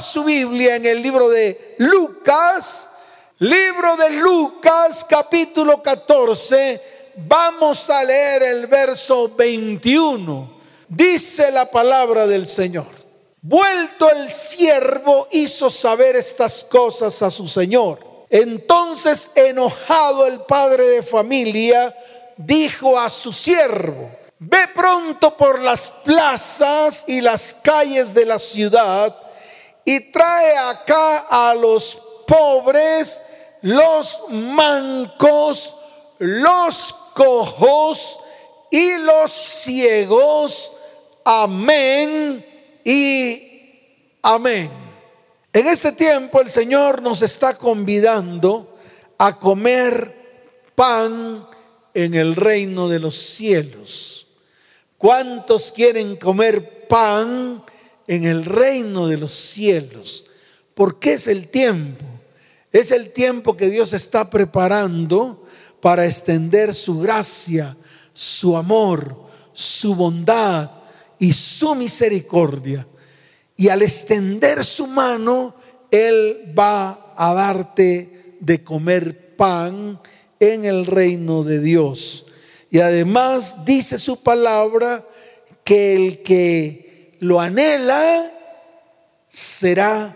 Su Biblia en el libro de Lucas, libro de Lucas capítulo 14. Vamos a leer el verso 21. Dice la palabra del Señor. Vuelto el siervo hizo saber estas cosas a su Señor. Entonces enojado el padre de familia dijo a su siervo, ve pronto por las plazas y las calles de la ciudad y trae acá a los pobres, los mancos, los cojos y los ciegos. Amén y amén. En este tiempo el Señor nos está convidando a comer pan en el reino de los cielos. ¿Cuántos quieren comer pan en el reino de los cielos. Porque es el tiempo. Es el tiempo que Dios está preparando para extender su gracia, su amor, su bondad y su misericordia. Y al extender su mano, Él va a darte de comer pan en el reino de Dios. Y además dice su palabra que el que lo anhela, será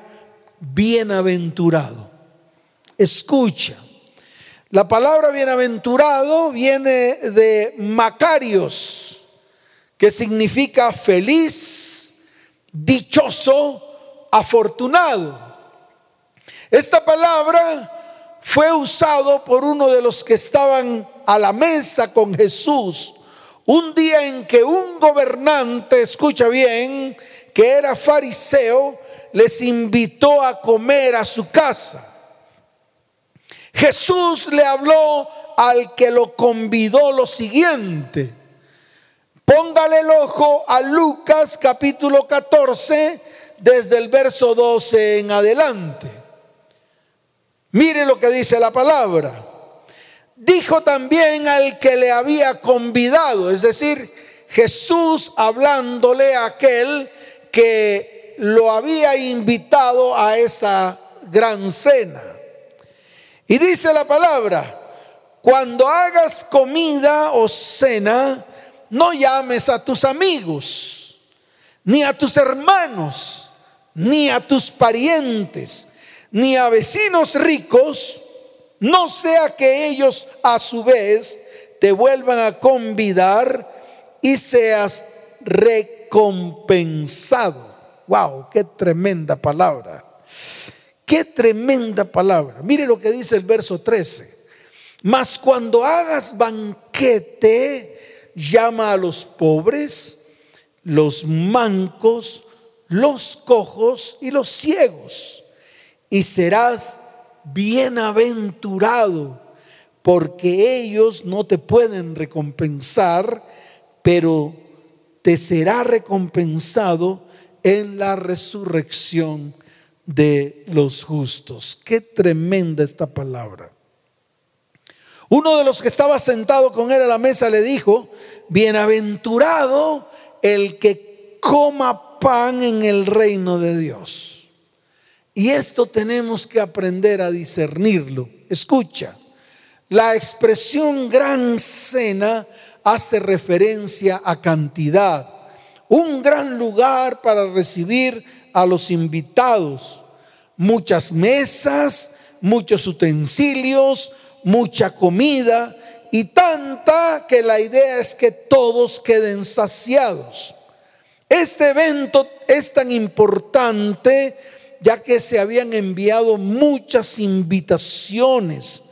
bienaventurado. Escucha, la palabra bienaventurado viene de Macarios, que significa feliz, dichoso, afortunado. Esta palabra fue usado por uno de los que estaban a la mesa con Jesús un día en que un gobernante, escucha bien, que era fariseo, les invitó a comer a su casa. Jesús le habló al que lo convidó lo siguiente. Póngale el ojo a Lucas capítulo 14, desde el verso 12 en adelante. Mire lo que dice la palabra dijo también al que le había convidado, es decir, Jesús hablándole a aquel que lo había invitado a esa gran cena. Y dice la palabra, cuando hagas comida o cena, no llames a tus amigos, ni a tus hermanos, ni a tus parientes, ni a vecinos ricos, no sea que ellos a su vez te vuelvan a convidar y seas recompensado. Wow, qué tremenda palabra. Qué tremenda palabra. Mire lo que dice el verso 13. Mas cuando hagas banquete, llama a los pobres, los mancos, los cojos y los ciegos, y serás bienaventurado, porque ellos no te pueden recompensar, pero te será recompensado en la resurrección de los justos. Qué tremenda esta palabra. Uno de los que estaba sentado con él a la mesa le dijo, bienaventurado el que coma pan en el reino de Dios. Y esto tenemos que aprender a discernirlo. Escucha, la expresión gran cena hace referencia a cantidad, un gran lugar para recibir a los invitados, muchas mesas, muchos utensilios, mucha comida y tanta que la idea es que todos queden saciados. Este evento es tan importante ya que se habían enviado muchas invitaciones.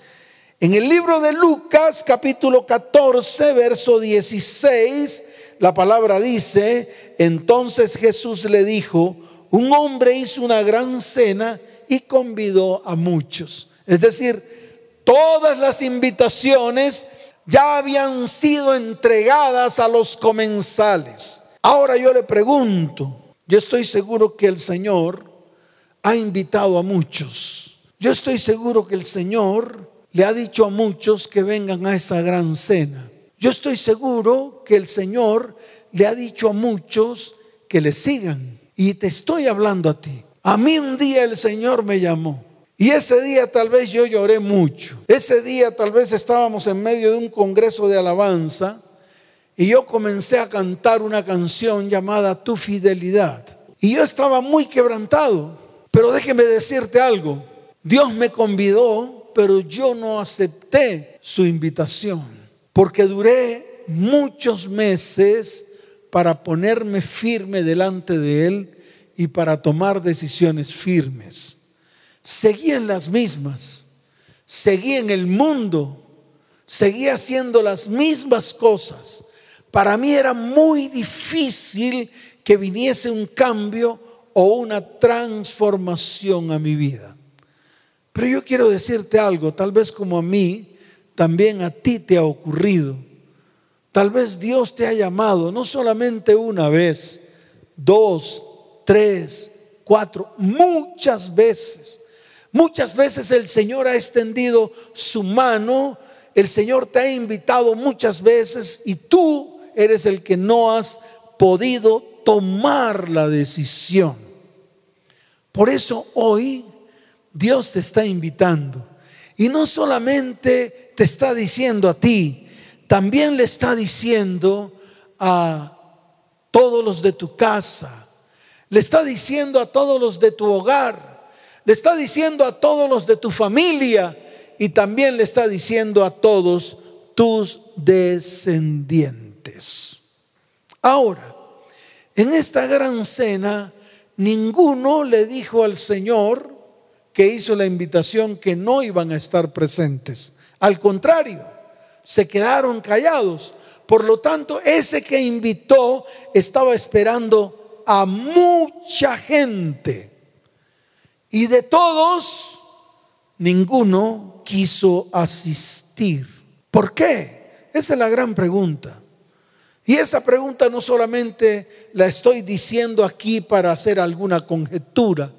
En el libro de Lucas capítulo 14, verso 16, la palabra dice, entonces Jesús le dijo, un hombre hizo una gran cena y convidó a muchos. Es decir, todas las invitaciones ya habían sido entregadas a los comensales. Ahora yo le pregunto, yo estoy seguro que el Señor ha invitado a muchos. Yo estoy seguro que el Señor le ha dicho a muchos que vengan a esa gran cena. Yo estoy seguro que el Señor le ha dicho a muchos que le sigan. Y te estoy hablando a ti. A mí un día el Señor me llamó. Y ese día tal vez yo lloré mucho. Ese día tal vez estábamos en medio de un congreso de alabanza y yo comencé a cantar una canción llamada Tu fidelidad. Y yo estaba muy quebrantado. Pero déjeme decirte algo. Dios me convidó, pero yo no acepté su invitación. Porque duré muchos meses para ponerme firme delante de Él y para tomar decisiones firmes. Seguí en las mismas, seguí en el mundo, seguí haciendo las mismas cosas. Para mí era muy difícil que viniese un cambio o una transformación a mi vida. Pero yo quiero decirte algo, tal vez como a mí, también a ti te ha ocurrido. Tal vez Dios te ha llamado no solamente una vez, dos, tres, cuatro, muchas veces. Muchas veces el Señor ha extendido su mano, el Señor te ha invitado muchas veces y tú eres el que no has podido tomar la decisión. Por eso hoy Dios te está invitando. Y no solamente te está diciendo a ti, también le está diciendo a todos los de tu casa, le está diciendo a todos los de tu hogar, le está diciendo a todos los de tu familia y también le está diciendo a todos tus descendientes. Ahora, en esta gran cena, ninguno le dijo al Señor que hizo la invitación que no iban a estar presentes. Al contrario, se quedaron callados. Por lo tanto, ese que invitó estaba esperando a mucha gente. Y de todos, ninguno quiso asistir. ¿Por qué? Esa es la gran pregunta. Y esa pregunta no solamente la estoy diciendo aquí para hacer alguna conjetura,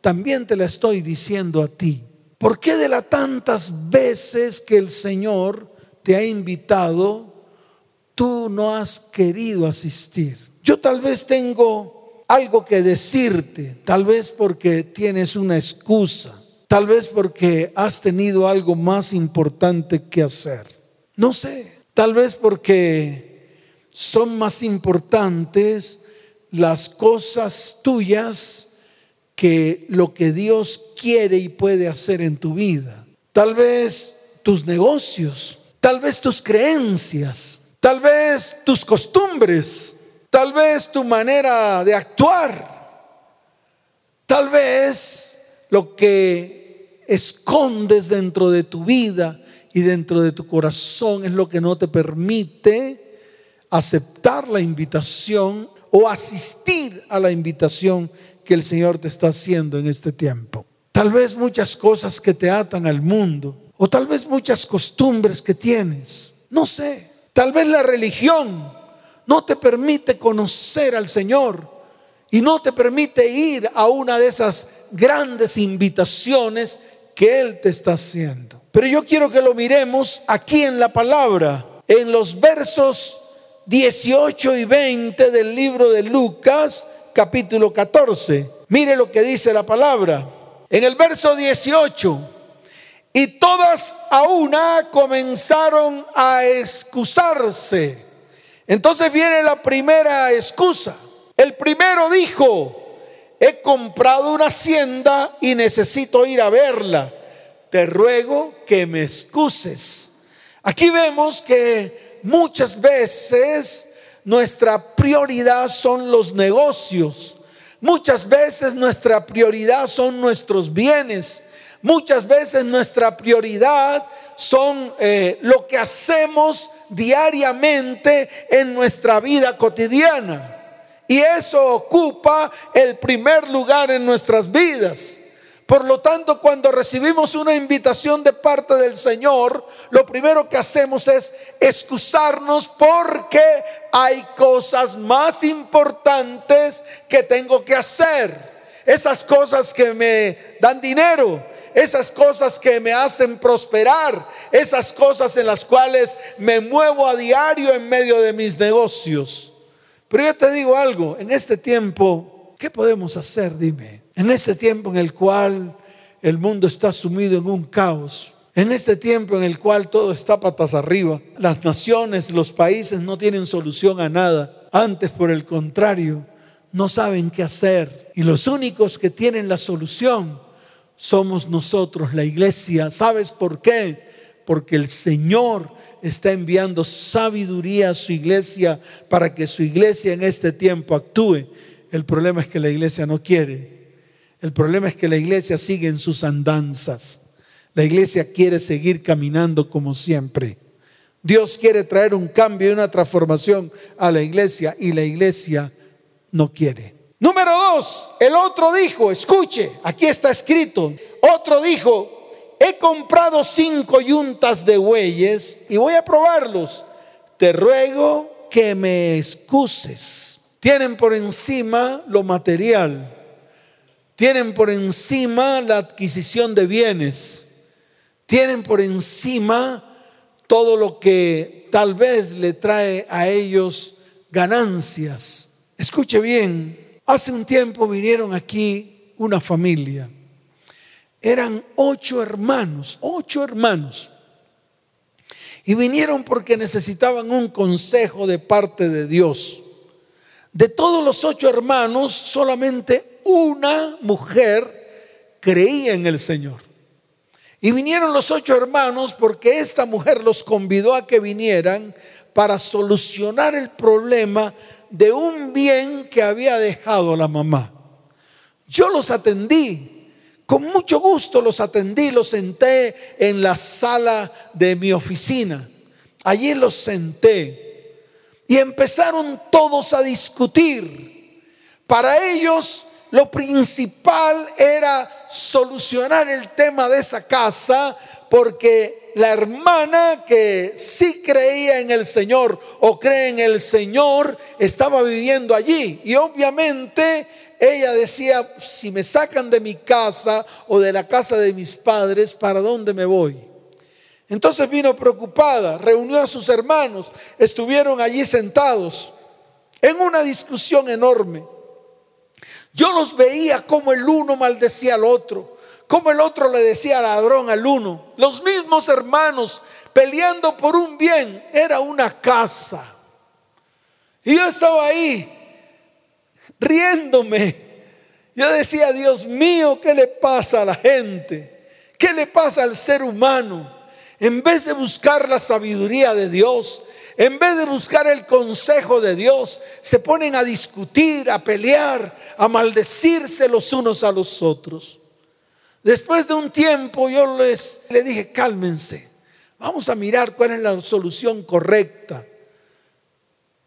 también te la estoy diciendo a ti. ¿Por qué de las tantas veces que el Señor te ha invitado, tú no has querido asistir? Yo tal vez tengo algo que decirte, tal vez porque tienes una excusa, tal vez porque has tenido algo más importante que hacer. No sé, tal vez porque son más importantes las cosas tuyas que lo que Dios quiere y puede hacer en tu vida. Tal vez tus negocios, tal vez tus creencias, tal vez tus costumbres, tal vez tu manera de actuar, tal vez lo que escondes dentro de tu vida y dentro de tu corazón es lo que no te permite aceptar la invitación o asistir a la invitación que el Señor te está haciendo en este tiempo. Tal vez muchas cosas que te atan al mundo o tal vez muchas costumbres que tienes. No sé. Tal vez la religión no te permite conocer al Señor y no te permite ir a una de esas grandes invitaciones que Él te está haciendo. Pero yo quiero que lo miremos aquí en la palabra, en los versos 18 y 20 del libro de Lucas, capítulo 14. Mire lo que dice la palabra. En el verso 18, y todas a una comenzaron a excusarse entonces viene la primera excusa. El primero dijo, he comprado una hacienda y necesito ir a verla. Te ruego que me excuses. Aquí vemos que muchas veces nuestra prioridad son los negocios. Muchas veces nuestra prioridad son nuestros bienes. Muchas veces nuestra prioridad son eh, lo que hacemos diariamente en nuestra vida cotidiana. Y eso ocupa el primer lugar en nuestras vidas. Por lo tanto, cuando recibimos una invitación de parte del Señor, lo primero que hacemos es excusarnos porque hay cosas más importantes que tengo que hacer. Esas cosas que me dan dinero, esas cosas que me hacen prosperar, esas cosas en las cuales me muevo a diario en medio de mis negocios. Pero yo te digo algo, en este tiempo, ¿qué podemos hacer? Dime. En este tiempo en el cual el mundo está sumido en un caos, en este tiempo en el cual todo está patas arriba, las naciones, los países no tienen solución a nada. Antes, por el contrario, no saben qué hacer. Y los únicos que tienen la solución somos nosotros, la iglesia. ¿Sabes por qué? Porque el Señor está enviando sabiduría a su iglesia para que su iglesia en este tiempo actúe. El problema es que la iglesia no quiere. El problema es que la iglesia sigue en sus andanzas. La iglesia quiere seguir caminando como siempre. Dios quiere traer un cambio y una transformación a la iglesia y la iglesia no quiere. Número dos, el otro dijo, escuche, aquí está escrito, otro dijo, he comprado cinco yuntas de bueyes y voy a probarlos. Te ruego que me excuses. Tienen por encima lo material, tienen por encima la adquisición de bienes tienen por encima todo lo que tal vez le trae a ellos ganancias. Escuche bien, hace un tiempo vinieron aquí una familia. Eran ocho hermanos, ocho hermanos. Y vinieron porque necesitaban un consejo de parte de Dios. De todos los ocho hermanos, solamente una mujer creía en el Señor. Y vinieron los ocho hermanos porque esta mujer los convidó a que vinieran para solucionar el problema de un bien que había dejado la mamá. Yo los atendí, con mucho gusto los atendí, los senté en la sala de mi oficina. Allí los senté y empezaron todos a discutir. Para ellos lo principal era solucionar el tema de esa casa porque la hermana que sí creía en el Señor o cree en el Señor estaba viviendo allí. Y obviamente ella decía, si me sacan de mi casa o de la casa de mis padres, ¿para dónde me voy? Entonces vino preocupada, reunió a sus hermanos, estuvieron allí sentados en una discusión enorme. Yo los veía como el uno maldecía al otro, como el otro le decía ladrón al uno. Los mismos hermanos peleando por un bien. Era una casa. Y yo estaba ahí riéndome. Yo decía, Dios mío, ¿qué le pasa a la gente? ¿Qué le pasa al ser humano? En vez de buscar la sabiduría de Dios, en vez de buscar el consejo de Dios, se ponen a discutir, a pelear, a maldecirse los unos a los otros. Después de un tiempo yo les le dije, cálmense, vamos a mirar cuál es la solución correcta.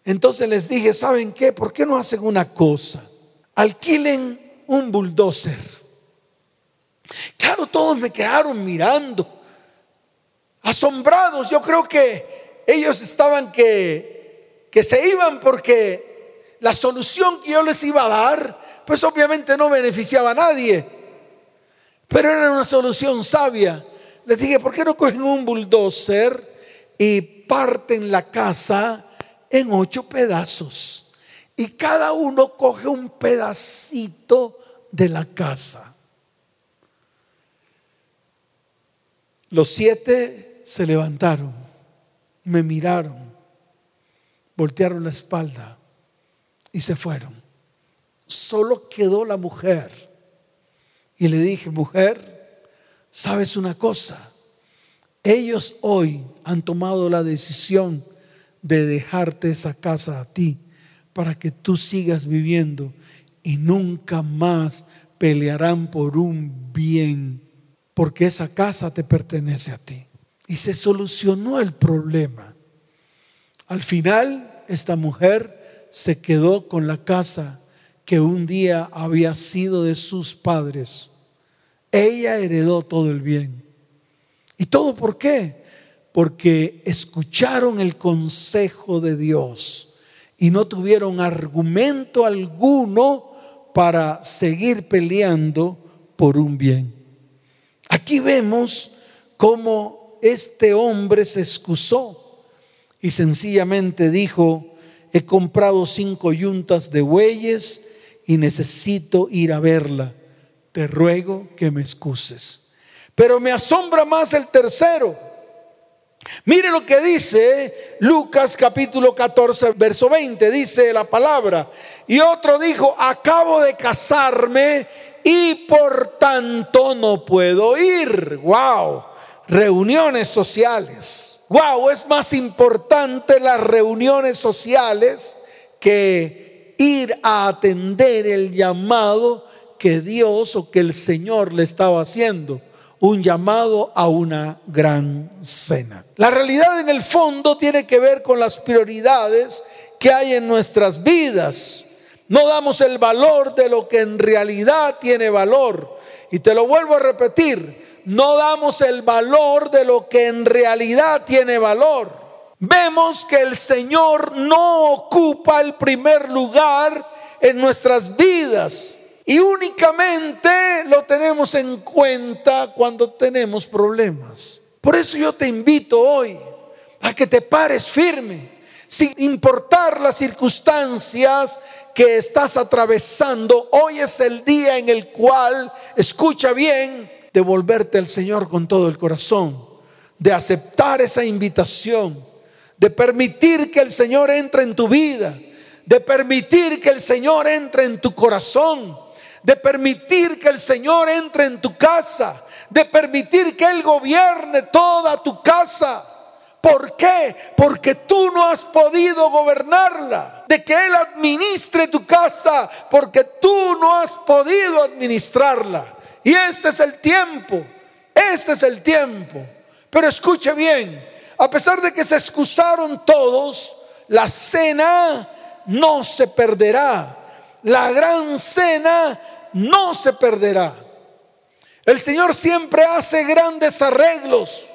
Entonces les dije, ¿saben qué? ¿Por qué no hacen una cosa? Alquilen un bulldozer. Claro, todos me quedaron mirando, asombrados. Yo creo que ellos estaban que, que se iban porque la solución que yo les iba a dar, pues obviamente no beneficiaba a nadie, pero era una solución sabia. Les dije, ¿por qué no cogen un bulldozer y parten la casa en ocho pedazos? Y cada uno coge un pedacito de la casa. Los siete se levantaron me miraron, voltearon la espalda y se fueron. Solo quedó la mujer. Y le dije, mujer, ¿sabes una cosa? Ellos hoy han tomado la decisión de dejarte esa casa a ti para que tú sigas viviendo y nunca más pelearán por un bien, porque esa casa te pertenece a ti. Y se solucionó el problema. Al final, esta mujer se quedó con la casa que un día había sido de sus padres. Ella heredó todo el bien. ¿Y todo por qué? Porque escucharon el consejo de Dios y no tuvieron argumento alguno para seguir peleando por un bien. Aquí vemos cómo este hombre se excusó y sencillamente dijo, he comprado cinco yuntas de bueyes y necesito ir a verla. te ruego que me excuses. Pero me asombra más el tercero. Mire lo que dice Lucas capítulo 14, verso 20. Dice la palabra. Y otro dijo, acabo de casarme y por tanto no puedo ir. Wow. Reuniones sociales. Wow, es más importante las reuniones sociales que ir a atender el llamado que Dios o que el Señor le estaba haciendo un llamado a una gran cena. La realidad en el fondo tiene que ver con las prioridades que hay en nuestras vidas. No damos el valor de lo que en realidad tiene valor. Y te lo vuelvo a repetir, no damos el valor de lo que en realidad tiene valor. Vemos que el Señor no ocupa el primer lugar en nuestras vidas. Y únicamente lo tenemos en cuenta cuando tenemos problemas. Por eso yo te invito hoy a que te pares firme, sin importar las circunstancias que estás atravesando. Hoy es el día en el cual, escucha bien, de volverte al Señor con todo el corazón, de aceptar esa invitación, de permitir que el Señor entre en tu vida, de permitir que el Señor entre en tu corazón de permitir que el Señor entre en tu casa, de permitir que Él gobierne toda tu casa. ¿Por qué? Porque tú no has podido gobernarla. De que Él administre tu casa, porque tú no has podido administrarla. Y este es el tiempo, este es el tiempo. Pero escuche bien, a pesar de que se excusaron todos, la cena no se perderá. La gran cena no se perderá. El Señor siempre hace grandes arreglos.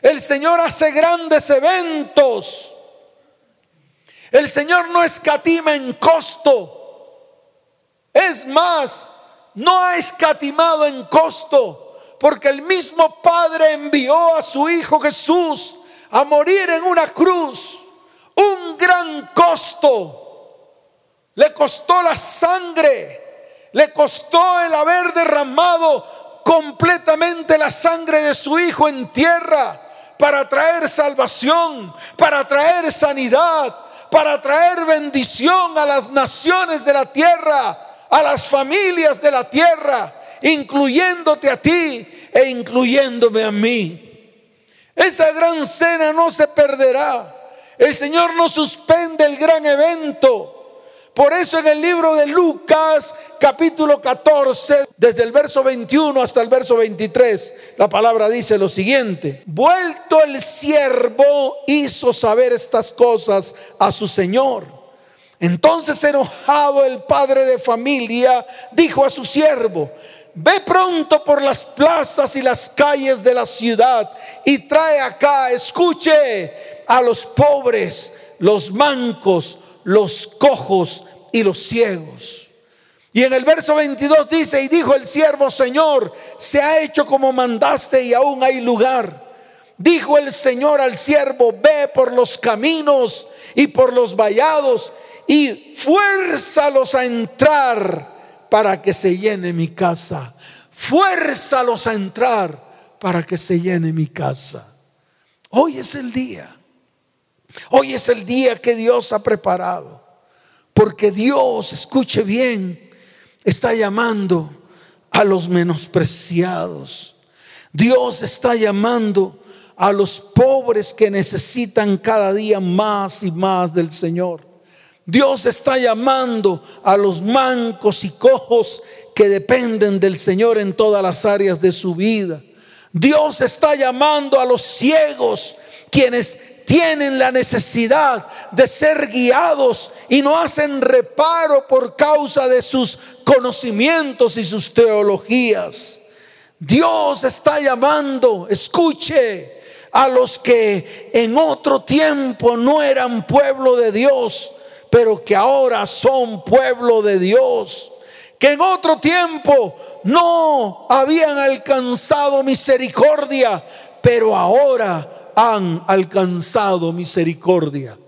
El Señor hace grandes eventos. El Señor no escatima en costo. Es más, no ha escatimado en costo, porque el mismo Padre envió a su Hijo Jesús a morir en una cruz. Un gran costo. Le costó la sangre le costó el haber derramado completamente la sangre de su Hijo en tierra para traer salvación, para traer sanidad, para traer bendición a las naciones de la tierra, a las familias de la tierra, incluyéndote a ti e incluyéndome a mí. Esa gran cena no se perderá. El Señor no suspende el gran evento. Por eso en el libro de Lucas, capítulo 14, desde el verso 21 hasta el verso 23, la palabra dice lo siguiente. Vuelto el siervo hizo saber estas cosas a su señor. Entonces enojado el padre de familia dijo a su siervo, ve pronto por las plazas y las calles de la ciudad y trae acá, escuche a los pobres, los mancos, los cojos y los ciegos. Y en el verso 22 dice, y dijo el siervo, Señor, se ha hecho como mandaste y aún hay lugar. Dijo el Señor al siervo, ve por los caminos y por los vallados y fuérzalos a entrar para que se llene mi casa. Fuérzalos a entrar para que se llene mi casa. Hoy es el día. Hoy es el día que Dios ha preparado. Porque Dios, escuche bien, está llamando a los menospreciados. Dios está llamando a los pobres que necesitan cada día más y más del Señor. Dios está llamando a los mancos y cojos que dependen del Señor en todas las áreas de su vida. Dios está llamando a los ciegos quienes tienen la necesidad de ser guiados y no hacen reparo por causa de sus conocimientos y sus teologías. Dios está llamando, escuche, a los que en otro tiempo no eran pueblo de Dios, pero que ahora son pueblo de Dios. Que en otro tiempo no habían alcanzado misericordia, pero ahora han alcanzado misericordia.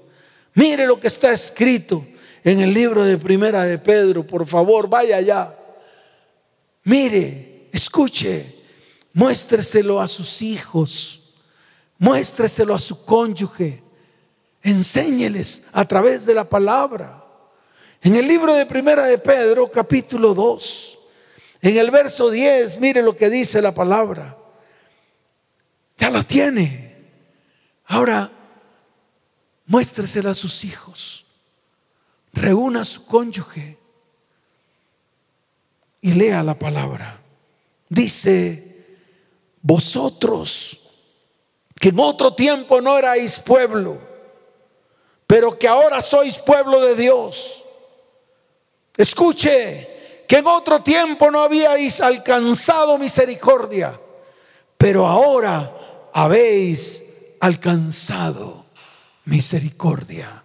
Mire lo que está escrito en el libro de Primera de Pedro, por favor, vaya allá. Mire, escuche, muéstreselo a sus hijos, muéstreselo a su cónyuge, enséñeles a través de la palabra. En el libro de Primera de Pedro, capítulo 2, en el verso 10, mire lo que dice la palabra. Ya la tiene. Ahora, muéstresela a sus hijos. Reúna a su cónyuge y lea la palabra. Dice, vosotros que en otro tiempo no erais pueblo, pero que ahora sois pueblo de Dios. Escuche, que en otro tiempo no habíais alcanzado misericordia, pero ahora habéis alcanzado misericordia.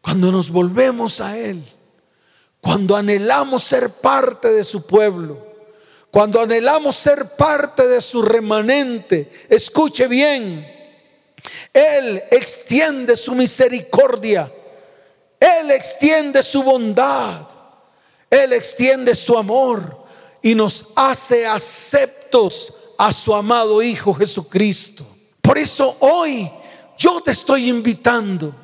Cuando nos volvemos a Él, cuando anhelamos ser parte de su pueblo, cuando anhelamos ser parte de su remanente, escuche bien, Él extiende su misericordia, Él extiende su bondad, Él extiende su amor y nos hace aceptos a su amado Hijo Jesucristo. Por eso hoy yo te estoy invitando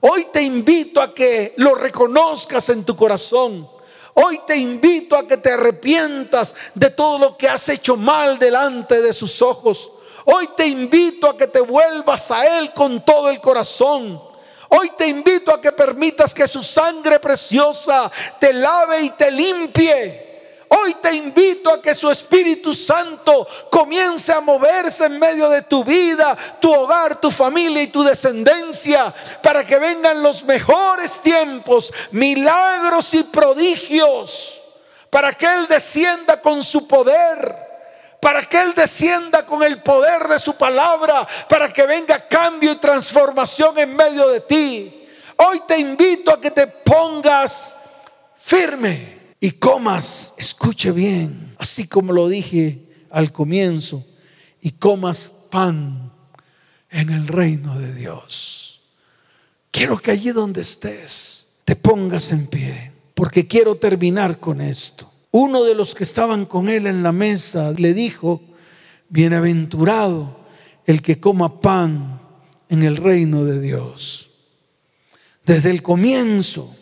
Hoy te invito a que lo reconozcas en tu corazón. Hoy te invito a que te arrepientas de todo lo que has hecho mal delante de sus ojos. Hoy te invito a que te vuelvas a Él con todo el corazón. Hoy te invito a que permitas que su sangre preciosa te lave y te limpie. Hoy te invito a que su Espíritu Santo comience a moverse en medio de tu vida, tu hogar, tu familia y tu descendencia, para que vengan los mejores tiempos, milagros y prodigios, para que Él descienda con su poder para que Él descienda con el poder de su palabra, para que venga cambio y transformación en medio de ti. Hoy te invito a que te pongas firme y comas, escuche bien, así como lo dije al comienzo, y comas pan en el reino de Dios. Quiero que allí donde estés te pongas en pie, porque quiero terminar con esto. Uno de los que estaban con él en la mesa le dijo, bienaventurado el que coma pan en el reino de Dios. Desde el comienzo,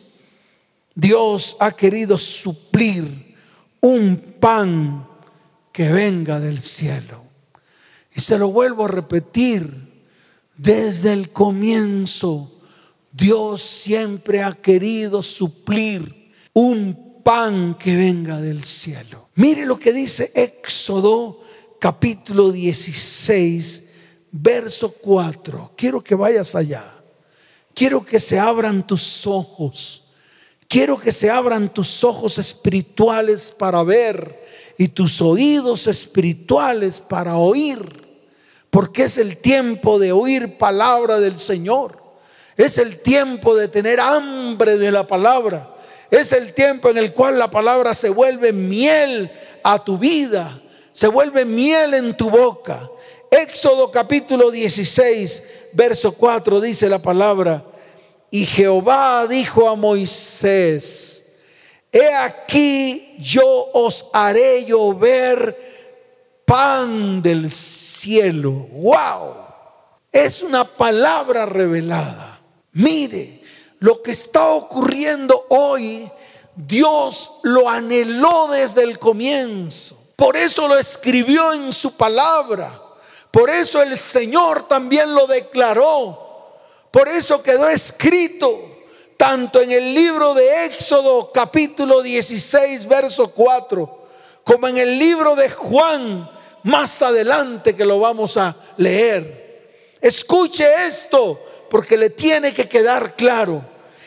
Dios ha querido suplir un pan que venga del cielo. Y se lo vuelvo a repetir, desde el comienzo Dios siempre ha querido suplir un pan que venga del cielo. Mire lo que dice Éxodo capítulo 16, verso 4. Quiero que vayas allá. Quiero que se abran tus ojos Quiero que se abran tus ojos espirituales para ver y tus oídos espirituales para oír, porque es el tiempo de oír palabra del Señor. Es el tiempo de tener hambre de la palabra. Es el tiempo en el cual la palabra se vuelve miel a tu vida, se vuelve miel en tu boca. Éxodo capítulo 16, verso 4 dice la palabra, y Jehová dijo a Moisés, he aquí yo os haré llover pan del cielo. ¡Wow! Es una palabra revelada. Mire, lo que está ocurriendo hoy, Dios lo anheló desde el comienzo. Por eso lo escribió en su palabra. Por eso el Señor también lo declaró. Por eso quedó escrito tanto en el libro de Éxodo capítulo 16, verso 4, como en el libro de Juan más adelante que lo vamos a leer. Escuche esto porque le tiene que quedar claro.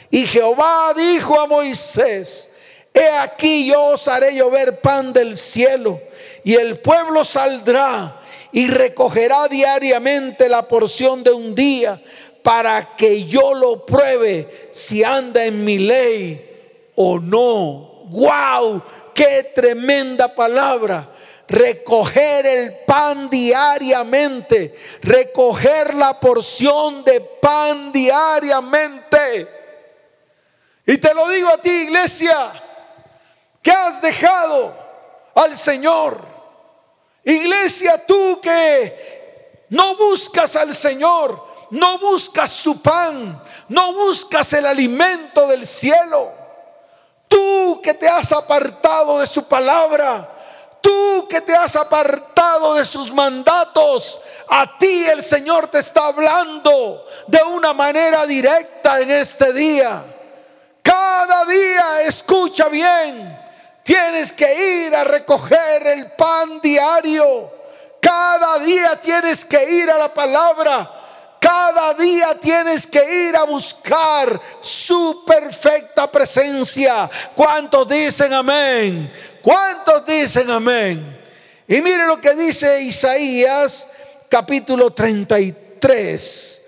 Y Jehová dijo a Moisés, he aquí yo os haré llover pan del cielo y el pueblo saldrá y recogerá diariamente la porción de un día para que yo lo pruebe si anda en mi ley o no. ¡Wow! ¡Qué tremenda palabra! Recoger el pan diariamente, recoger la porción de pan diariamente. Y te lo digo a ti, iglesia, que has dejado al Señor. Iglesia, tú que no buscas al Señor, no buscas su pan, no buscas el alimento del cielo. Tú que te has apartado de su palabra, tú que te has apartado de sus mandatos, a ti el Señor te está hablando de una manera directa en este día. Cada día, escucha bien, tienes que ir a recoger el pan diario. Cada día tienes que ir a la palabra. Cada día tienes que ir a buscar su perfecta presencia. ¿Cuántos dicen amén? ¿Cuántos dicen amén? Y mire lo que dice Isaías capítulo 33.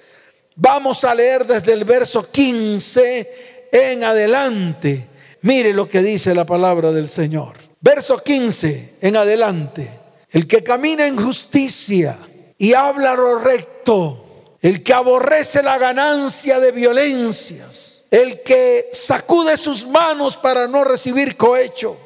Vamos a leer desde el verso 15 en adelante. Mire lo que dice la palabra del Señor. Verso 15 en adelante. El que camina en justicia y habla lo recto, el que aborrece la ganancia de violencias, el que sacude sus manos para no recibir cohecho,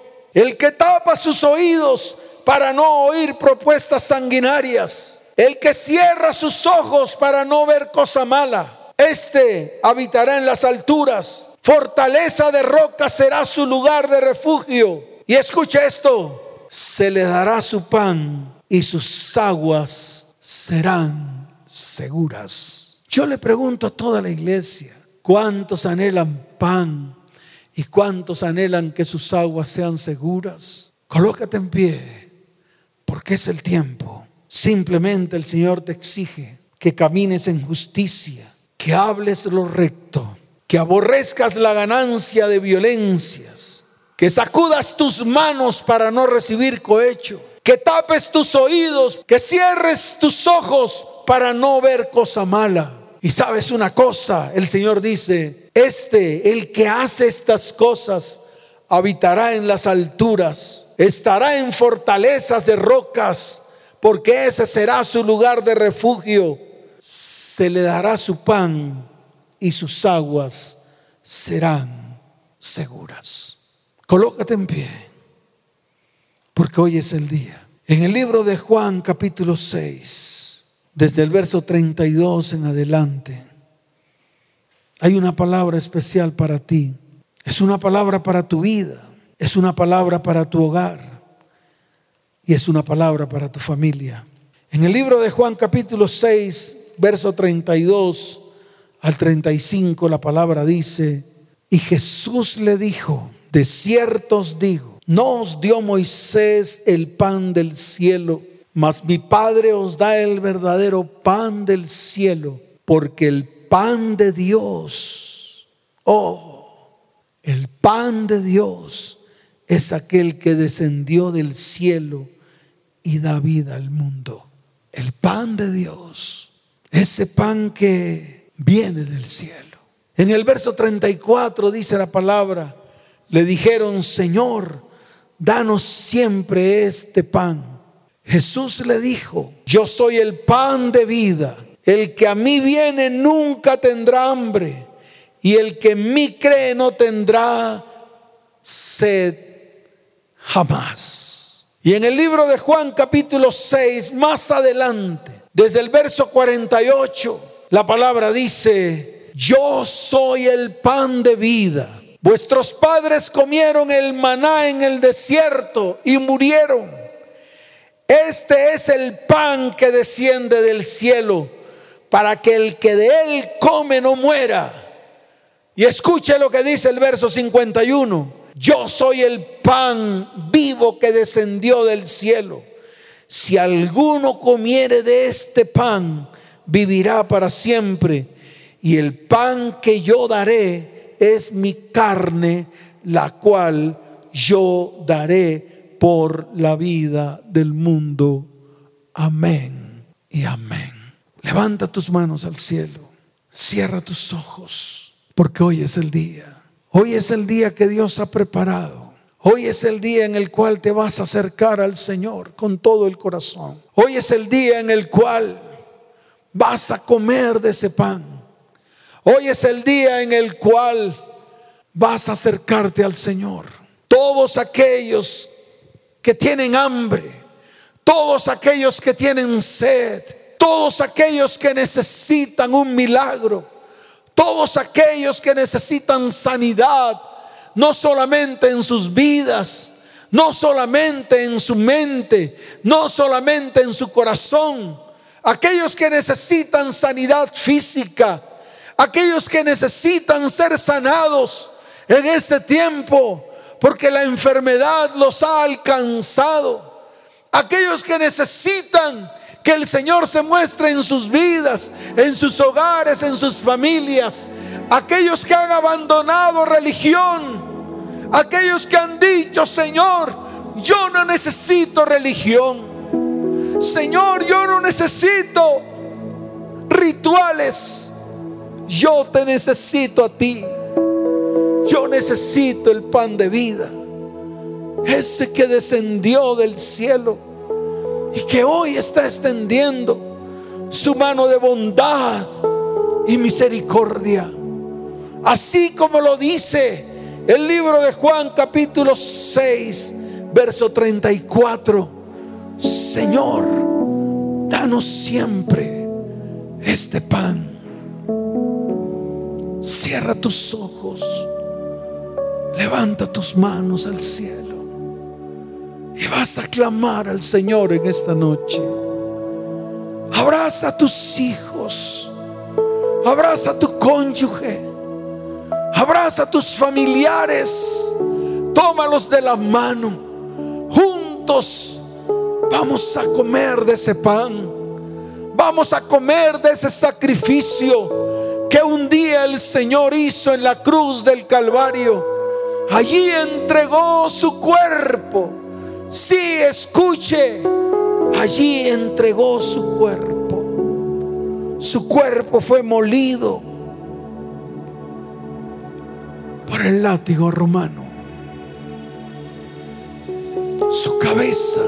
el que tapa sus oídos para no oír propuestas sanguinarias, el que cierra sus ojos para no ver cosa mala, este habitará en las alturas Fortaleza de roca será su lugar de refugio. Y escucha esto, se le dará su pan y sus aguas serán seguras. Yo le pregunto a toda la iglesia, ¿cuántos anhelan pan y cuántos anhelan que sus aguas sean seguras? Colócate en pie, porque es el tiempo. Simplemente el Señor te exige que camines en justicia, que hables lo recto que aborrezcas la ganancia de violencias, que sacudas tus manos para no recibir cohecho, que tapes tus oídos, que cierres tus ojos para no ver cosa mala. Y sabes una cosa, el Señor dice, este, el que hace estas cosas, habitará en las alturas, estará en fortalezas de rocas, porque ese será su lugar de refugio. Se le dará su pan y sus aguas serán seguras. Colócate en pie, porque hoy es el día. En el libro de Juan capítulo 6, desde el verso 32 en adelante, hay una palabra especial para ti. Es una palabra para tu vida, es una palabra para tu hogar y es una palabra para tu familia. En el libro de Juan capítulo 6, verso 32 al 35 la palabra dice, y Jesús le dijo, de cierto os digo, no os dio Moisés el pan del cielo, mas mi Padre os da el verdadero pan del cielo, porque el pan de Dios, oh, el pan de Dios es aquel que descendió del cielo y da vida al mundo. El pan de Dios, ese pan que viene del cielo. En el verso 34 dice la palabra, le dijeron, Señor, danos siempre este pan. Jesús le dijo, yo soy el pan de vida. El que a mí viene nunca tendrá hambre. Y el que en mí cree no tendrá sed jamás. Y en el libro de Juan capítulo 6, más adelante, desde el verso 48, la palabra dice, yo soy el pan de vida. Vuestros padres comieron el maná en el desierto y murieron. Este es el pan que desciende del cielo para que el que de él come no muera. Y escuche lo que dice el verso 51. Yo soy el pan vivo que descendió del cielo. Si alguno comiere de este pan, vivirá para siempre. Y el pan que yo daré es mi carne, la cual yo daré por la vida del mundo. Amén y amén. Levanta tus manos al cielo, cierra tus ojos, porque hoy es el día. Hoy es el día que Dios ha preparado. Hoy es el día en el cual te vas a acercar al Señor con todo el corazón. Hoy es el día en el cual vas a comer de ese pan. Hoy es el día en el cual vas a acercarte al Señor. Todos aquellos que tienen hambre, todos aquellos que tienen sed, todos aquellos que necesitan un milagro, todos aquellos que necesitan sanidad, no solamente en sus vidas, no solamente en su mente, no solamente en su corazón, aquellos que necesitan sanidad física, aquellos que necesitan ser sanados en este tiempo, porque la enfermedad los ha alcanzado, aquellos que necesitan que el Señor se muestre en sus vidas, en sus hogares, en sus familias, aquellos que han abandonado religión, Aquellos que han dicho, Señor, yo no necesito religión. Señor, yo no necesito rituales. Yo te necesito a ti. Yo necesito el pan de vida. Ese que descendió del cielo y que hoy está extendiendo su mano de bondad y misericordia. Así como lo dice el libro de Juan capítulo 6, verso 34. Señor, danos siempre este pan. Cierra tus ojos. Levanta tus manos al cielo. Y vas a clamar al Señor en esta noche. Abraza a tus hijos. Abraza a tu cónyuge. Abraza a tus familiares. Tómalos de la mano. Juntos vamos a comer de ese pan. Vamos a comer de ese sacrificio que un día el Señor hizo en la cruz del Calvario. Allí entregó su cuerpo. Sí, escuche. Allí entregó su cuerpo. Su cuerpo fue molido por el látigo romano. Su cabeza,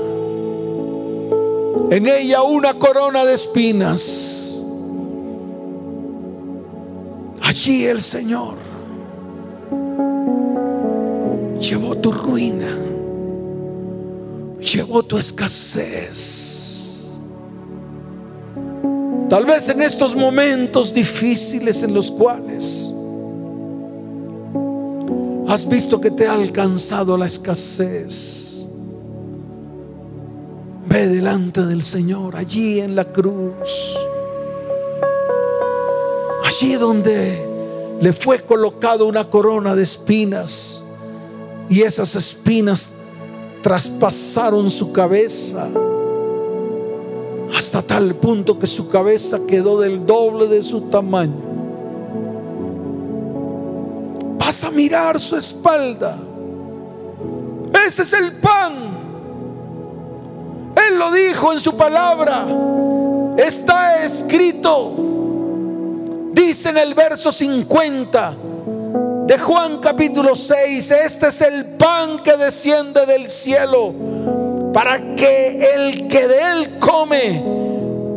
en ella una corona de espinas. Allí el Señor llevó tu ruina, llevó tu escasez. Tal vez en estos momentos difíciles en los cuales Has visto que te ha alcanzado la escasez. Ve delante del Señor, allí en la cruz. Allí donde le fue colocado una corona de espinas. Y esas espinas traspasaron su cabeza hasta tal punto que su cabeza quedó del doble de su tamaño. a mirar su espalda. Ese es el pan. Él lo dijo en su palabra. Está escrito. Dice en el verso 50 de Juan capítulo 6, este es el pan que desciende del cielo para que el que de él come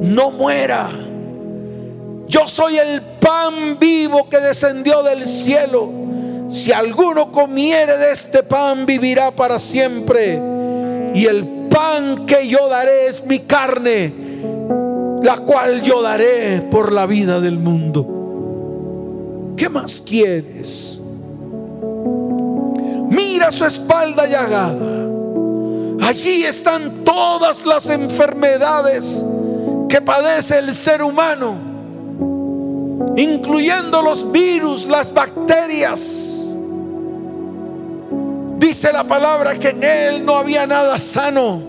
no muera. Yo soy el pan vivo que descendió del cielo. Si alguno comiere de este pan, vivirá para siempre. Y el pan que yo daré es mi carne, la cual yo daré por la vida del mundo. ¿Qué más quieres? Mira su espalda llagada. Allí están todas las enfermedades que padece el ser humano, incluyendo los virus, las bacterias Dice la palabra que en él no había nada sano,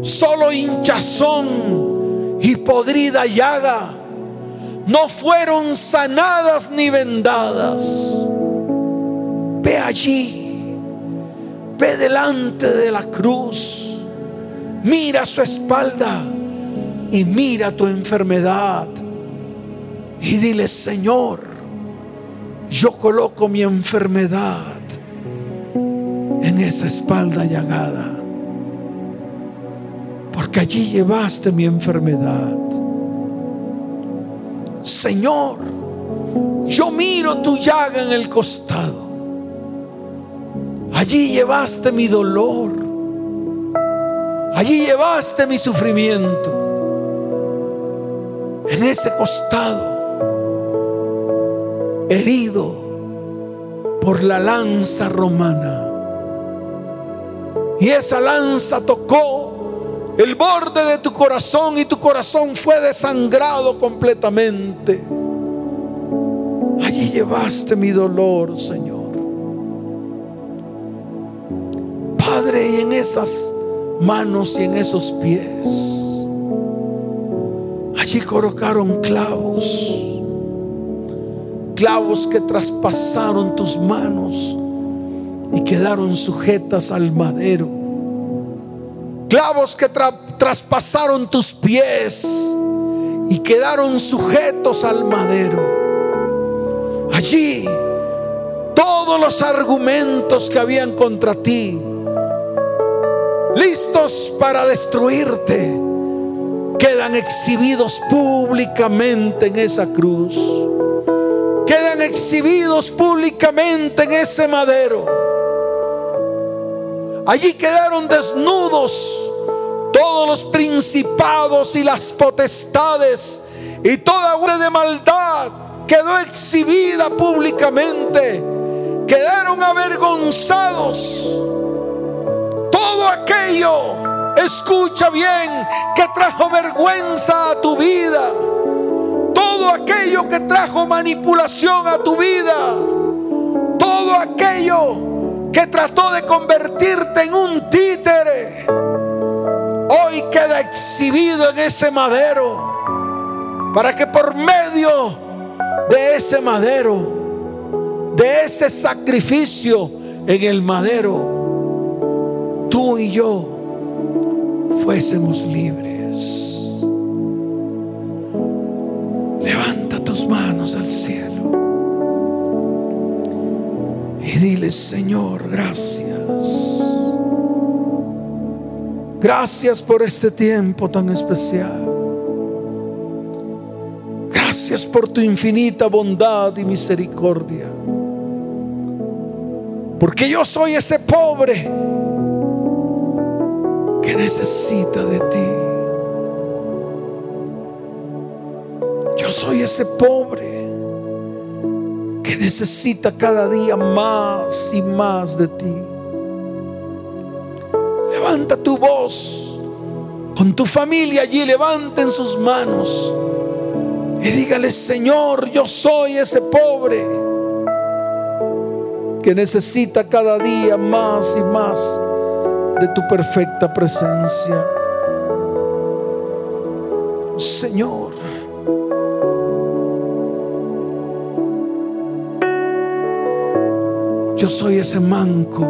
solo hinchazón y podrida llaga. No fueron sanadas ni vendadas. Ve allí, ve delante de la cruz, mira su espalda y mira tu enfermedad. Y dile, Señor, yo coloco mi enfermedad en esa espalda llagada. Porque allí llevaste mi enfermedad. Señor, yo miro tu llaga en el costado. Allí llevaste mi dolor. Allí llevaste mi sufrimiento. En ese costado, herido por la lanza romana. Y esa lanza tocó el borde de tu corazón y tu corazón fue desangrado completamente. Allí llevaste mi dolor, Señor. En esas manos y en esos pies, allí colocaron clavos, clavos que traspasaron tus manos y quedaron sujetas al madero. Clavos que traspasaron tus pies y quedaron sujetos al madero. Allí todos los argumentos que habían contra ti, listos para destruirte, quedan exhibidos públicamente en esa cruz. Quedan exhibidos públicamente en ese madero. Allí quedaron desnudos todos los principados y las potestades y toda obra de maldad quedó exhibida públicamente. Quedaron avergonzados. Aquello, escucha bien, que trajo vergüenza a tu vida. Todo aquello que trajo manipulación a tu vida. Todo aquello que trató de convertirte en un títere, hoy queda exhibido en ese madero, para que por medio de ese madero, de ese sacrificio en el madero, tú y yo fuésemos libres. Levanta tus manos al cielo. Y dile, Señor, gracias. Gracias por este tiempo tan especial. Gracias por tu infinita bondad y misericordia. Porque yo soy ese pobre que necesita de ti. Yo soy ese pobre necesita cada día más y más de ti. Levanta tu voz con tu familia allí, levanten sus manos y dígale, Señor, yo soy ese pobre que necesita cada día más y más de tu perfecta presencia. Señor, Yo soy ese manco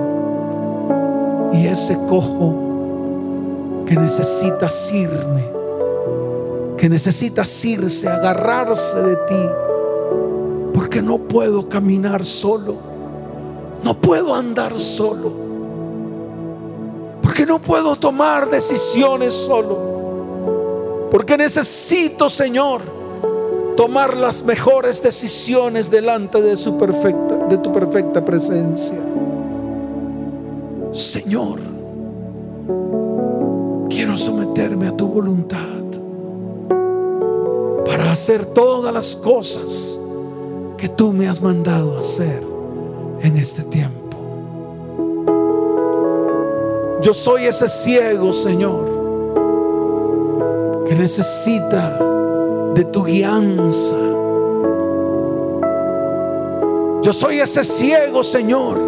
y ese cojo que necesita asirme, que necesita asirse, agarrarse de ti, porque no puedo caminar solo, no puedo andar solo, no puedo tomar decisiones solo, porque necesito, Señor, tomar las mejores decisiones delante de tu perfecta presencia. Señor, quiero someterme a tu voluntad para hacer todas las cosas que tú me has mandado hacer en este tiempo. Yo soy ese ciego, Señor, que necesita de tu guianza yo soy ese ciego, Señor,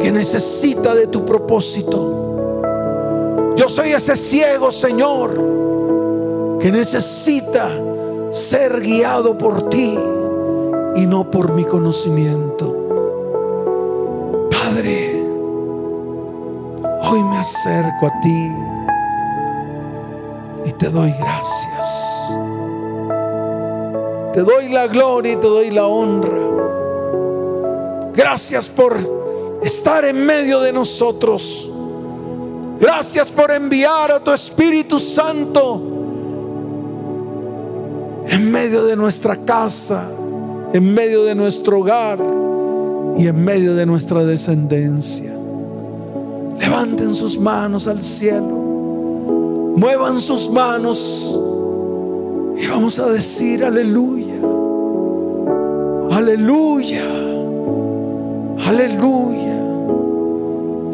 que necesita de tu propósito. Yo soy ese ciego, Señor, que necesita ser guiado por ti y no por mi conocimiento. Hoy me acerco a ti y te doy gracias. Te doy la gloria y te doy la honra. Gracias por estar en medio de nosotros. Gracias por enviar a tu Espíritu Santo en medio de nuestra casa, en medio de nuestro hogar y en medio de nuestra descendencia. Levanten sus manos al cielo. Muevan sus manos. Y vamos a decir aleluya. Aleluya. Aleluya.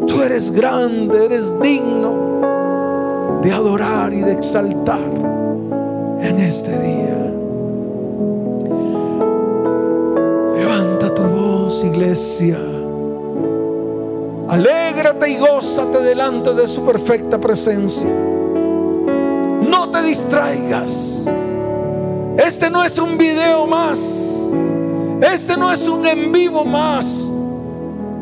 Tú eres grande, eres digno de adorar y de exaltar en este día. Levanta tu voz, iglesia. Alégrate y gózate delante de su perfecta presencia. No te distraigas. Este no es un video más. Este no es un en vivo más.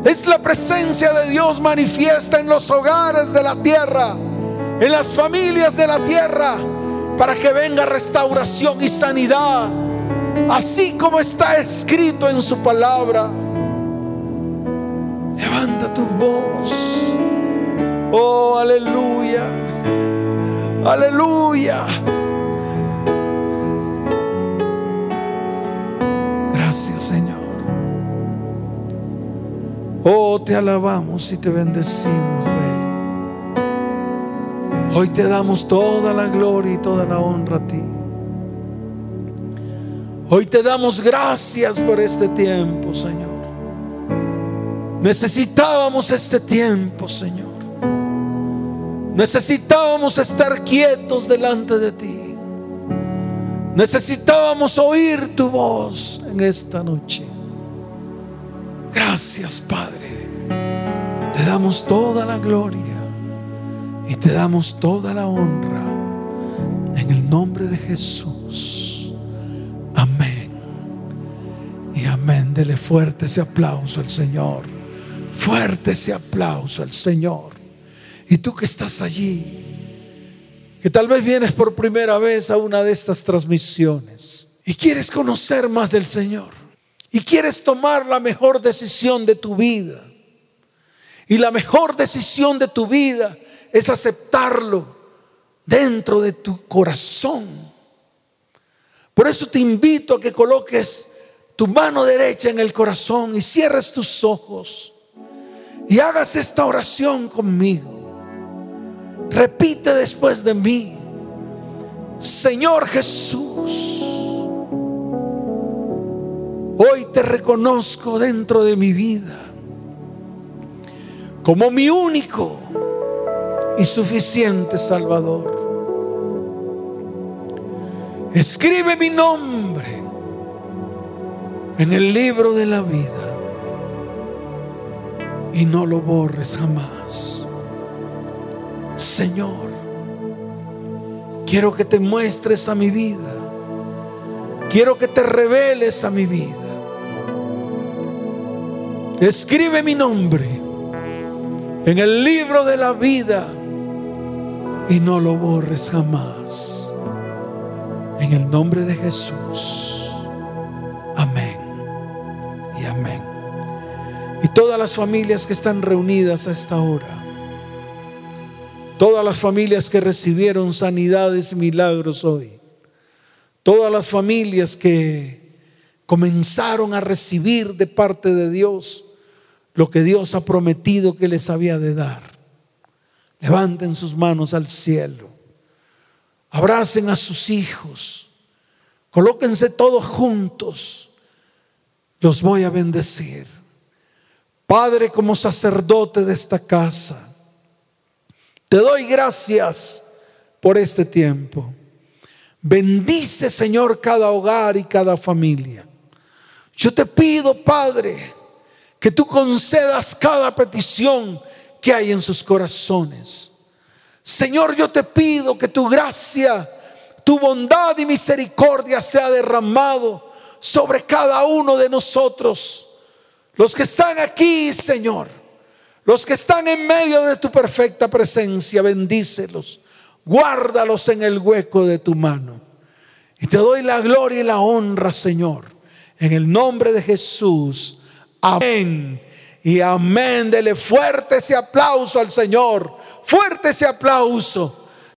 Es la presencia de Dios manifiesta en los hogares de la tierra, en las familias de la tierra, para que venga restauración y sanidad, así como está escrito en su palabra. Levanta Oh, aleluya. Aleluya. Gracias, Señor. Oh, te alabamos y te bendecimos, Rey. Hoy te damos toda la gloria y toda la honra a ti. Hoy te damos gracias por este tiempo, Señor. Necesitábamos este tiempo, Señor. Necesitábamos estar quietos delante de ti. Necesitábamos oír tu voz en esta noche. Gracias, Padre. Te damos toda la gloria y te damos toda la honra en el nombre de Jesús. Amén. Y amén. Dele fuerte ese aplauso al Señor. Fuerte ese aplauso al Señor. Y tú que estás allí, que tal vez vienes por primera vez a una de estas transmisiones y quieres conocer más del Señor y quieres tomar la mejor decisión de tu vida. Y la mejor decisión de tu vida es aceptarlo dentro de tu corazón. Por eso te invito a que coloques tu mano derecha en el corazón y cierres tus ojos y hagas esta oración conmigo. Repite después de mí, Señor Jesús, hoy te reconozco dentro de mi vida como mi único y suficiente Salvador. Escribe mi nombre en el libro de la vida y no lo borres jamás. Señor, quiero que te muestres a mi vida. Quiero que te reveles a mi vida. Escribe mi nombre en el libro de la vida y no lo borres jamás. En el nombre de Jesús. Amén. Y amén. Todas las familias que están reunidas a esta hora Todas las familias que recibieron sanidades y milagros hoy. Todas las familias que comenzaron a recibir de parte de Dios lo que Dios ha prometido que les había de dar. Levanten sus manos al cielo. Abracen a sus hijos. Colóquense todos juntos. Los voy a bendecir. Padre, como sacerdote de esta casa te doy gracias por este tiempo. Bendice, Señor, cada hogar y cada familia. Yo te pido, Padre, que tú concedas cada petición que hay en sus corazones. Señor, yo te pido que tu gracia, tu bondad y misericordia sea derramado sobre cada uno de nosotros. Los que están aquí, Señor los que están en medio de tu perfecta presencia, bendícelos. Guárdalos en el hueco de tu mano. Y te doy la gloria y la honra, Señor. En el nombre de Jesús. Amén. Y amén. Dele fuerte ese aplauso al Señor. Fuerte ese aplauso.